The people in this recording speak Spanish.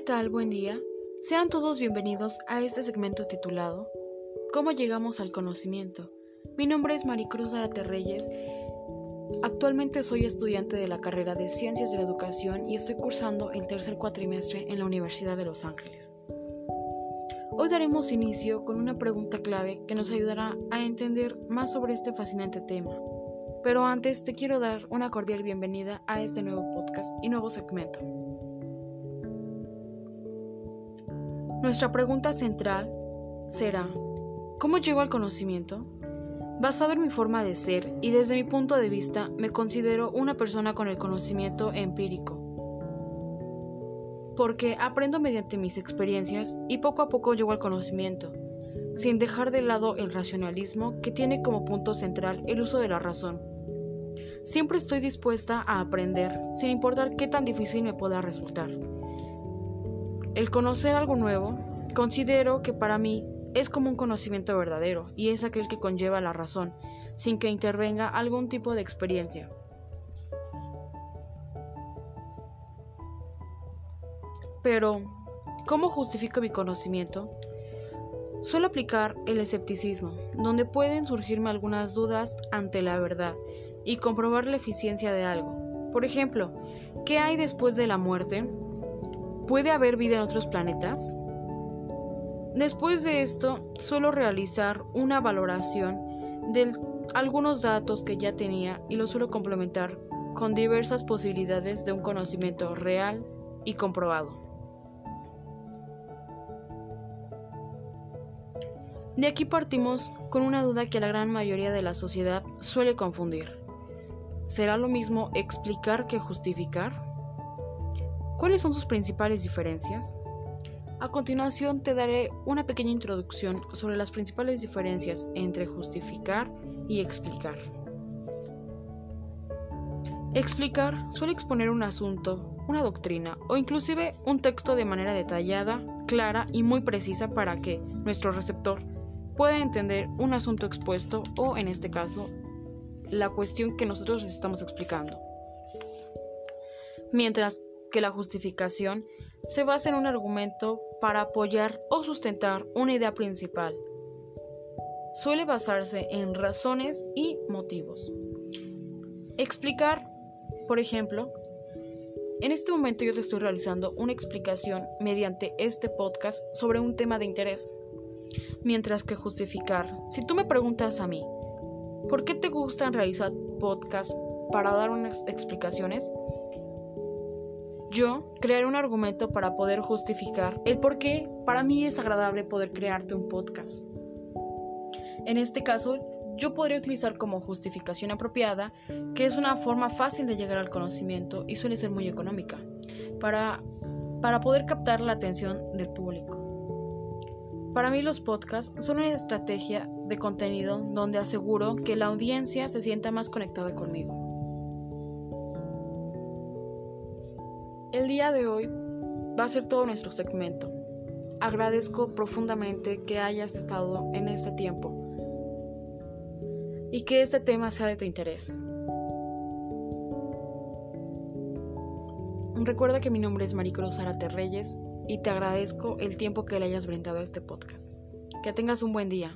tal? Buen día. Sean todos bienvenidos a este segmento titulado ¿Cómo llegamos al conocimiento? Mi nombre es Maricruz Arate Reyes. Actualmente soy estudiante de la carrera de Ciencias de la Educación y estoy cursando el tercer cuatrimestre en la Universidad de Los Ángeles. Hoy daremos inicio con una pregunta clave que nos ayudará a entender más sobre este fascinante tema. Pero antes te quiero dar una cordial bienvenida a este nuevo podcast y nuevo segmento. Nuestra pregunta central será, ¿cómo llego al conocimiento? Basado en mi forma de ser y desde mi punto de vista, me considero una persona con el conocimiento empírico. Porque aprendo mediante mis experiencias y poco a poco llego al conocimiento, sin dejar de lado el racionalismo que tiene como punto central el uso de la razón. Siempre estoy dispuesta a aprender, sin importar qué tan difícil me pueda resultar. El conocer algo nuevo, considero que para mí es como un conocimiento verdadero y es aquel que conlleva la razón, sin que intervenga algún tipo de experiencia. Pero, ¿cómo justifico mi conocimiento? Suelo aplicar el escepticismo, donde pueden surgirme algunas dudas ante la verdad y comprobar la eficiencia de algo. Por ejemplo, ¿qué hay después de la muerte? ¿Puede haber vida en otros planetas? Después de esto, suelo realizar una valoración de algunos datos que ya tenía y los suelo complementar con diversas posibilidades de un conocimiento real y comprobado. De aquí partimos con una duda que la gran mayoría de la sociedad suele confundir. ¿Será lo mismo explicar que justificar? ¿Cuáles son sus principales diferencias? A continuación te daré una pequeña introducción sobre las principales diferencias entre justificar y explicar. Explicar suele exponer un asunto, una doctrina o inclusive un texto de manera detallada, clara y muy precisa para que nuestro receptor pueda entender un asunto expuesto o en este caso la cuestión que nosotros estamos explicando. Mientras que la justificación se basa en un argumento para apoyar o sustentar una idea principal. Suele basarse en razones y motivos. Explicar, por ejemplo, en este momento yo te estoy realizando una explicación mediante este podcast sobre un tema de interés. Mientras que justificar, si tú me preguntas a mí, ¿por qué te gustan realizar podcasts para dar unas explicaciones? Yo crearé un argumento para poder justificar el por qué para mí es agradable poder crearte un podcast. En este caso, yo podría utilizar como justificación apropiada que es una forma fácil de llegar al conocimiento y suele ser muy económica para, para poder captar la atención del público. Para mí los podcasts son una estrategia de contenido donde aseguro que la audiencia se sienta más conectada conmigo. El día de hoy va a ser todo nuestro segmento. Agradezco profundamente que hayas estado en este tiempo y que este tema sea de tu interés. Recuerda que mi nombre es Maricruz Arate Reyes y te agradezco el tiempo que le hayas brindado a este podcast. Que tengas un buen día.